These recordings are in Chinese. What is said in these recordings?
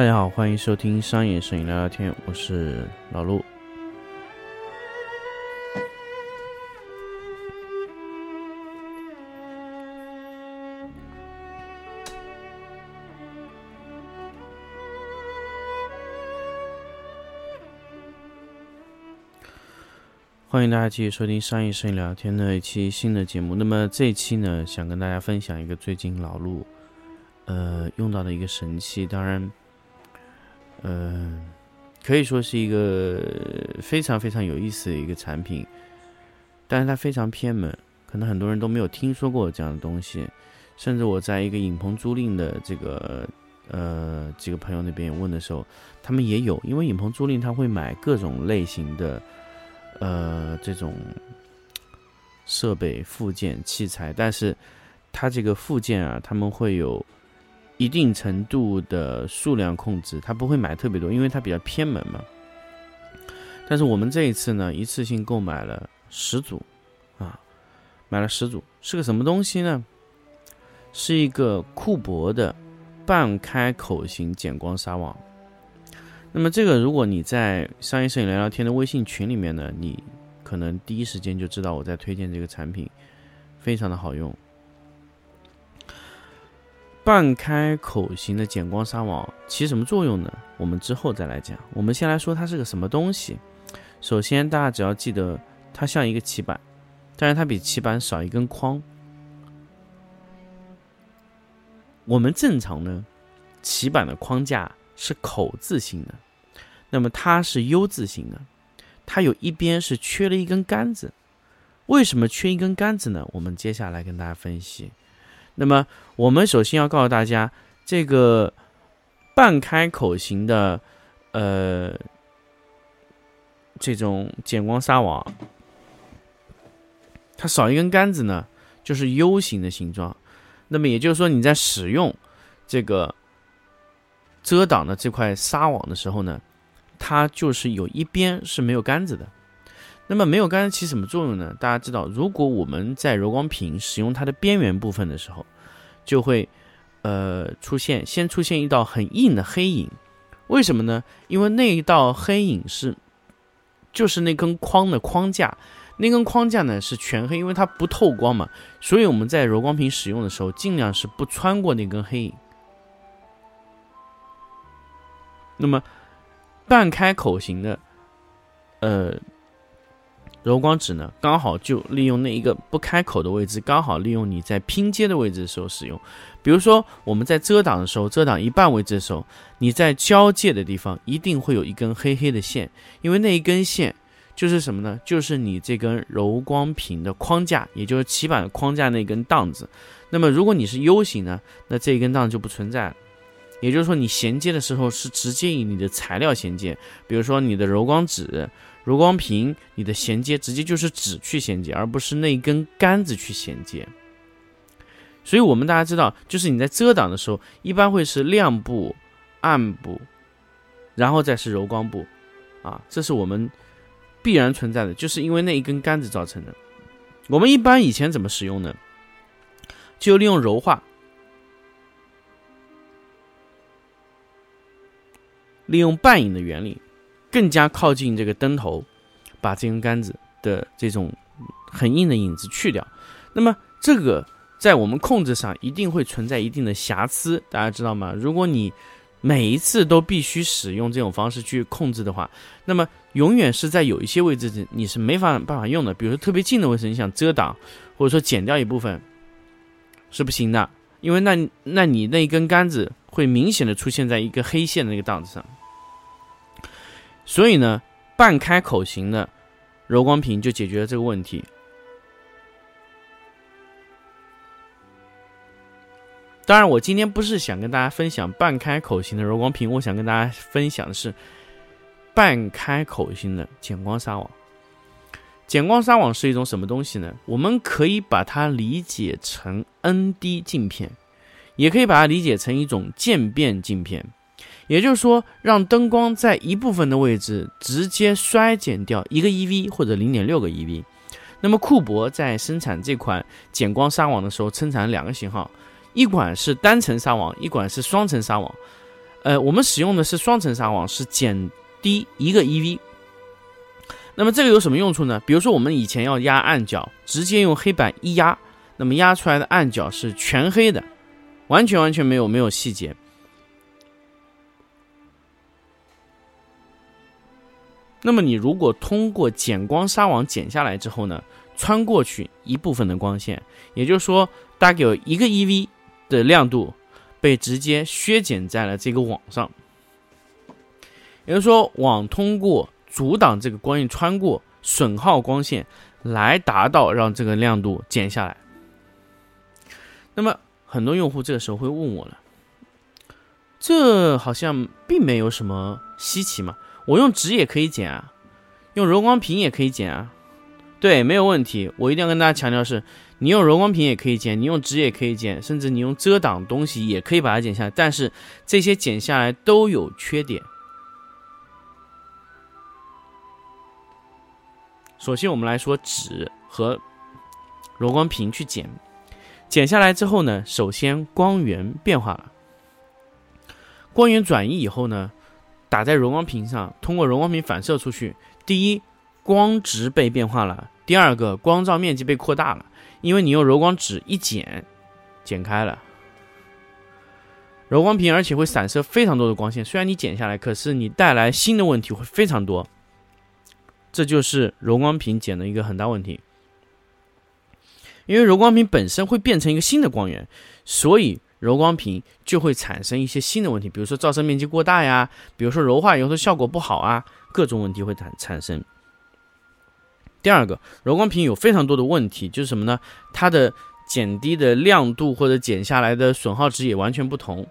大家好，欢迎收听商业摄影聊聊天，我是老陆。欢迎大家继续收听商业摄影聊天的一期新的节目。那么这一期呢，想跟大家分享一个最近老陆呃用到的一个神器，当然。嗯，可以说是一个非常非常有意思的一个产品，但是它非常偏门，可能很多人都没有听说过这样的东西。甚至我在一个影棚租赁的这个呃几个朋友那边问的时候，他们也有，因为影棚租赁他会买各种类型的呃这种设备、附件、器材，但是它这个附件啊，他们会有。一定程度的数量控制，他不会买特别多，因为它比较偏门嘛。但是我们这一次呢，一次性购买了十组，啊，买了十组，是个什么东西呢？是一个库珀的半开口型减光纱网。那么这个，如果你在商业摄影聊聊天的微信群里面呢，你可能第一时间就知道我在推荐这个产品，非常的好用。半开口型的减光纱网起什么作用呢？我们之后再来讲。我们先来说它是个什么东西。首先，大家只要记得它像一个棋板，但是它比棋板少一根框。我们正常呢，棋板的框架是口字形的，那么它是 U 字形的，它有一边是缺了一根杆子。为什么缺一根杆子呢？我们接下来跟大家分析。那么，我们首先要告诉大家，这个半开口型的，呃，这种减光纱网，它少一根杆子呢，就是 U 型的形状。那么也就是说，你在使用这个遮挡的这块纱网的时候呢，它就是有一边是没有杆子的。那么没有杆子起什么作用呢？大家知道，如果我们在柔光屏使用它的边缘部分的时候，就会，呃，出现先出现一道很硬的黑影。为什么呢？因为那一道黑影是，就是那根框的框架，那根框架呢是全黑，因为它不透光嘛。所以我们在柔光屏使用的时候，尽量是不穿过那根黑影。那么，半开口型的，呃。柔光纸呢，刚好就利用那一个不开口的位置，刚好利用你在拼接的位置的时候使用。比如说我们在遮挡的时候，遮挡一半位置的时候，你在交界的地方一定会有一根黑黑的线，因为那一根线就是什么呢？就是你这根柔光屏的框架，也就是棋板框架那根档子。那么如果你是 U 型呢，那这一根档就不存在了。也就是说，你衔接的时候是直接以你的材料衔接，比如说你的柔光纸。柔光屏，你的衔接直接就是纸去衔接，而不是那一根杆子去衔接。所以，我们大家知道，就是你在遮挡的时候，一般会是亮部、暗部，然后再是柔光部，啊，这是我们必然存在的，就是因为那一根杆子造成的。我们一般以前怎么使用呢？就利用柔化，利用半影的原理。更加靠近这个灯头，把这根杆子的这种很硬的影子去掉。那么这个在我们控制上一定会存在一定的瑕疵，大家知道吗？如果你每一次都必须使用这种方式去控制的话，那么永远是在有一些位置你是没法办法用的。比如说特别近的位置，你想遮挡或者说剪掉一部分是不行的，因为那那你那根杆子会明显的出现在一个黑线的那个档子上。所以呢，半开口型的柔光屏就解决了这个问题。当然，我今天不是想跟大家分享半开口型的柔光屏，我想跟大家分享的是半开口型的减光纱网。减光纱网是一种什么东西呢？我们可以把它理解成 ND 镜片，也可以把它理解成一种渐变镜片。也就是说，让灯光在一部分的位置直接衰减掉一个 eV 或者零点六个 eV。那么库珀在生产这款减光纱网的时候，生产两个型号，一款是单层纱网，一款是双层纱网。呃，我们使用的是双层纱网，是减低一个 EV。那么这个有什么用处呢？比如说我们以前要压暗角，直接用黑板一压，那么压出来的暗角是全黑的，完全完全没有没有细节。那么你如果通过减光纱网剪下来之后呢，穿过去一部分的光线，也就是说大概有一个 EV 的亮度被直接削减在了这个网上，也就是说网通过阻挡这个光线穿过，损耗光线，来达到让这个亮度减下来。那么很多用户这个时候会问我了，这好像并没有什么稀奇嘛。我用纸也可以剪啊，用柔光屏也可以剪啊，对，没有问题。我一定要跟大家强调是，你用柔光屏也可以剪，你用纸也可以剪，甚至你用遮挡东西也可以把它剪下来。但是这些剪下来都有缺点。首先我们来说纸和柔光屏去剪，剪下来之后呢，首先光源变化了，光源转移以后呢。打在柔光屏上，通过柔光屏反射出去。第一，光值被变化了；第二个，光照面积被扩大了，因为你用柔光纸一剪，剪开了柔光屏，而且会散射非常多的光线。虽然你剪下来，可是你带来新的问题会非常多。这就是柔光屏剪的一个很大问题，因为柔光屏本身会变成一个新的光源，所以。柔光屏就会产生一些新的问题，比如说照射面积过大呀，比如说柔化以后的效果不好啊，各种问题会产产生。第二个，柔光屏有非常多的问题，就是什么呢？它的减低的亮度或者减下来的损耗值也完全不同。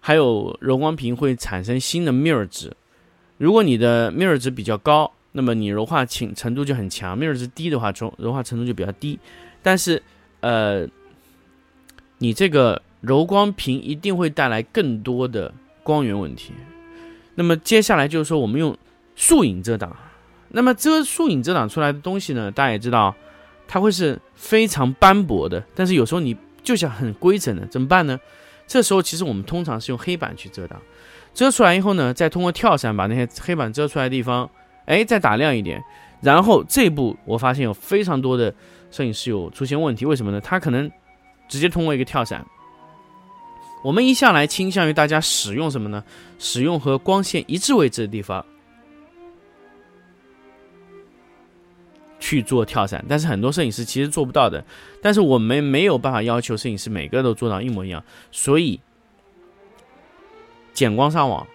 还有柔光屏会产生新的 mirror 值，如果你的 mirror 值比较高。那么你柔化程程度就很强，mirror 值低的话，中柔化程度就比较低。但是，呃，你这个柔光屏一定会带来更多的光源问题。那么接下来就是说，我们用树影遮挡。那么遮树影遮挡出来的东西呢，大家也知道，它会是非常斑驳的。但是有时候你就想很规整的，怎么办呢？这时候其实我们通常是用黑板去遮挡，遮出来以后呢，再通过跳伞把那些黑板遮出来的地方。哎，再打亮一点，然后这步我发现有非常多的摄影师有出现问题，为什么呢？他可能直接通过一个跳伞。我们一向来倾向于大家使用什么呢？使用和光线一致位置的地方去做跳伞，但是很多摄影师其实做不到的。但是我们没有办法要求摄影师每个都做到一模一样，所以减光上网。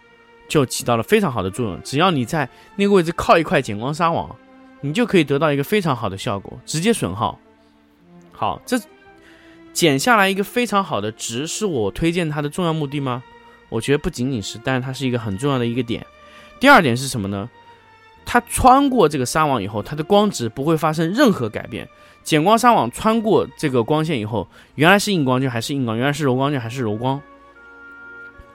就起到了非常好的作用。只要你在那个位置靠一块减光纱网，你就可以得到一个非常好的效果，直接损耗。好，这剪下来一个非常好的值，是我推荐它的重要目的吗？我觉得不仅仅是，但是它是一个很重要的一个点。第二点是什么呢？它穿过这个纱网以后，它的光值不会发生任何改变。减光纱网穿过这个光线以后，原来是硬光就还是硬光，原来是柔光就还是柔光，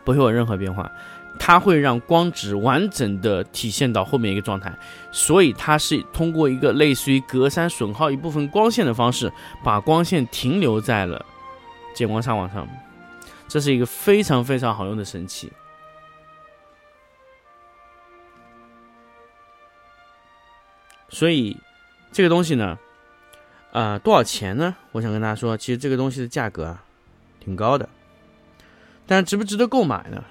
不会有任何变化。它会让光值完整的体现到后面一个状态，所以它是通过一个类似于隔山损耗一部分光线的方式，把光线停留在了减光纱网上。这是一个非常非常好用的神器。所以这个东西呢，啊，多少钱呢？我想跟大家说，其实这个东西的价格啊，挺高的，但值不值得购买呢？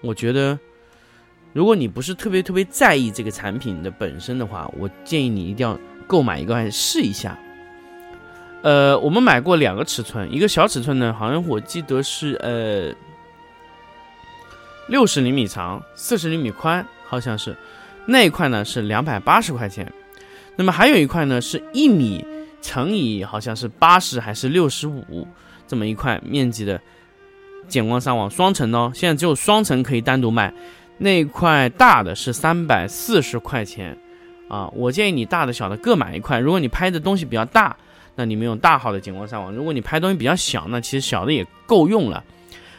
我觉得，如果你不是特别特别在意这个产品的本身的话，我建议你一定要购买一个试一下。呃，我们买过两个尺寸，一个小尺寸呢，好像我记得是呃六十厘米长，四十厘米宽，好像是那一块呢是两百八十块钱。那么还有一块呢是一米乘以好像是八十还是六十五这么一块面积的。减光纱网双层哦，现在只有双层可以单独卖，那块大的是三百四十块钱啊。我建议你大的小的各买一块。如果你拍的东西比较大，那你们用大号的减光纱网；如果你拍东西比较小，那其实小的也够用了。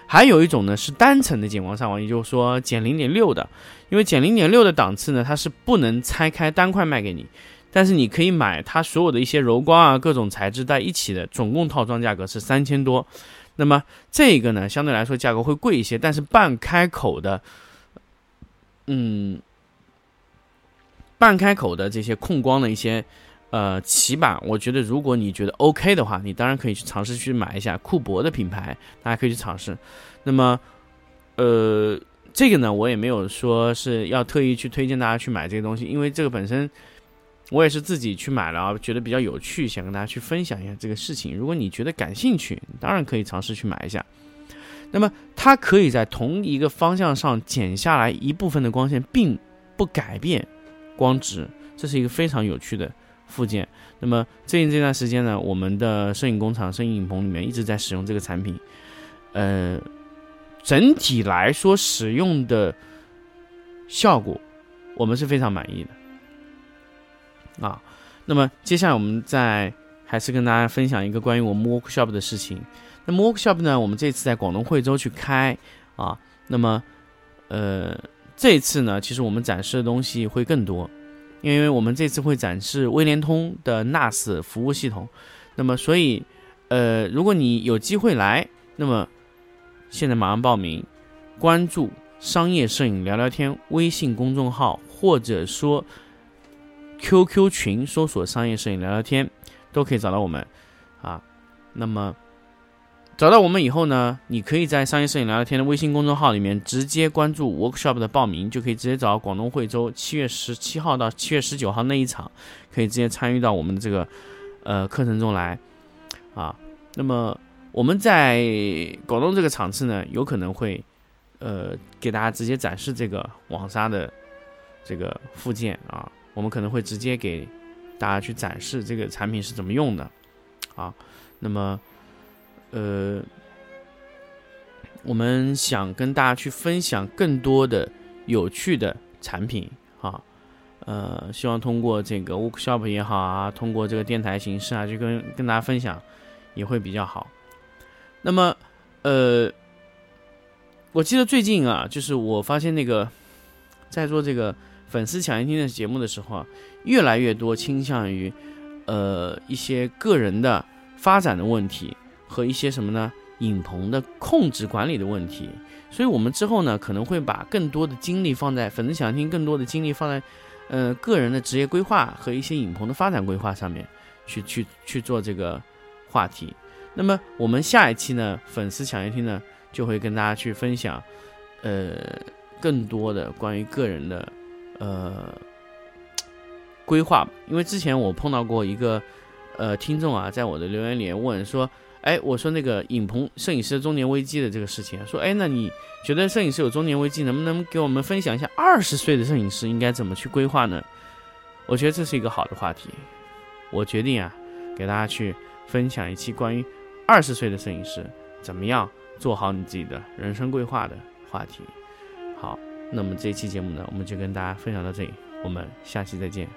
还有一种呢是单层的减光纱网，也就是说减零点六的，因为减零点六的档次呢它是不能拆开单块卖给你，但是你可以买它所有的一些柔光啊，各种材质在一起的，总共套装价格是三千多。那么这个呢，相对来说价格会贵一些，但是半开口的，嗯，半开口的这些控光的一些呃起板，我觉得如果你觉得 OK 的话，你当然可以去尝试去买一下库博的品牌，大家可以去尝试。那么，呃，这个呢，我也没有说是要特意去推荐大家去买这个东西，因为这个本身。我也是自己去买了啊，觉得比较有趣，想跟大家去分享一下这个事情。如果你觉得感兴趣，当然可以尝试去买一下。那么它可以在同一个方向上剪下来一部分的光线，并不改变光值，这是一个非常有趣的附件。那么最近这段时间呢，我们的摄影工厂、摄影影棚里面一直在使用这个产品。呃，整体来说使用的效果，我们是非常满意的。啊，那么接下来我们再还是跟大家分享一个关于我们 workshop 的事情。那么 workshop 呢，我们这次在广东惠州去开啊。那么，呃，这次呢，其实我们展示的东西会更多，因为我们这次会展示威联通的 NAS 服务系统。那么，所以，呃，如果你有机会来，那么现在马上报名，关注商业摄影聊聊天微信公众号，或者说。QQ 群搜索“商业摄影聊聊天”，都可以找到我们，啊，那么找到我们以后呢，你可以在“商业摄影聊聊天”的微信公众号里面直接关注 workshop 的报名，就可以直接找到广东惠州七月十七号到七月十九号那一场，可以直接参与到我们的这个呃课程中来，啊，那么我们在广东这个场次呢，有可能会呃给大家直接展示这个网纱的这个附件啊。我们可能会直接给大家去展示这个产品是怎么用的，啊，那么，呃，我们想跟大家去分享更多的有趣的产品，啊，呃，希望通过这个 workshop 也好啊，通过这个电台形式啊，就跟跟大家分享也会比较好。那么，呃，我记得最近啊，就是我发现那个在做这个。粉丝抢先听的节目的时候啊，越来越多倾向于，呃，一些个人的发展的问题和一些什么呢？影棚的控制管理的问题。所以，我们之后呢，可能会把更多的精力放在粉丝抢先听，更多的精力放在，呃，个人的职业规划和一些影棚的发展规划上面，去去去做这个话题。那么，我们下一期呢，粉丝抢先听呢，就会跟大家去分享，呃，更多的关于个人的。呃，规划，因为之前我碰到过一个呃听众啊，在我的留言里问说，哎，我说那个影棚摄影师中年危机的这个事情，说，哎，那你觉得摄影师有中年危机，能不能给我们分享一下二十岁的摄影师应该怎么去规划呢？我觉得这是一个好的话题，我决定啊，给大家去分享一期关于二十岁的摄影师怎么样做好你自己的人生规划的话题。那么这期节目呢，我们就跟大家分享到这里，我们下期再见。